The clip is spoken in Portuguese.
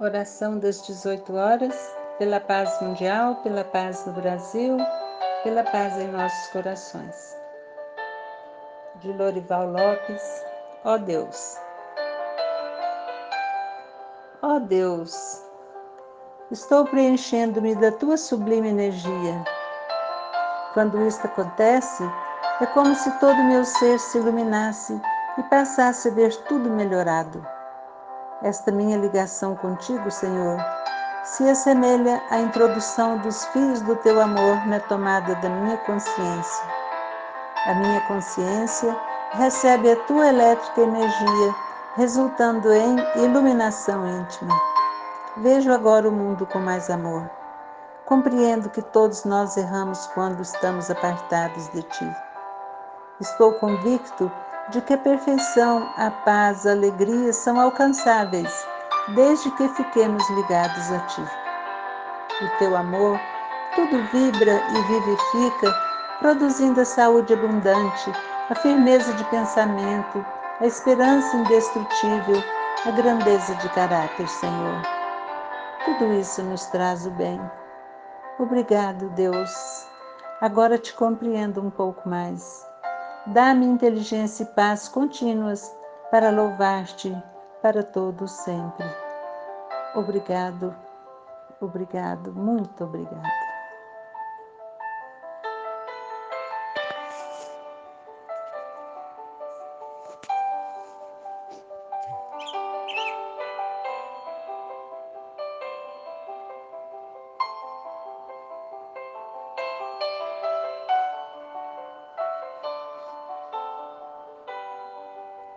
Oração das 18 horas, pela paz mundial, pela paz no Brasil, pela paz em nossos corações. De Lorival Lopes, ó Deus. Ó Deus, estou preenchendo-me da tua sublime energia. Quando isto acontece, é como se todo meu ser se iluminasse e passasse a ver tudo melhorado. Esta minha ligação contigo, Senhor, se assemelha à introdução dos fios do teu amor na tomada da minha consciência. A minha consciência recebe a tua elétrica energia, resultando em iluminação íntima. Vejo agora o mundo com mais amor. Compreendo que todos nós erramos quando estamos apartados de ti. Estou convicto de que a perfeição, a paz, a alegria são alcançáveis, desde que fiquemos ligados a Ti. O Teu amor tudo vibra e vivifica, produzindo a saúde abundante, a firmeza de pensamento, a esperança indestrutível, a grandeza de caráter, Senhor. Tudo isso nos traz o bem. Obrigado, Deus. Agora te compreendo um pouco mais. Dá-me inteligência e paz contínuas para louvar-te para todos sempre. Obrigado, obrigado, muito obrigado.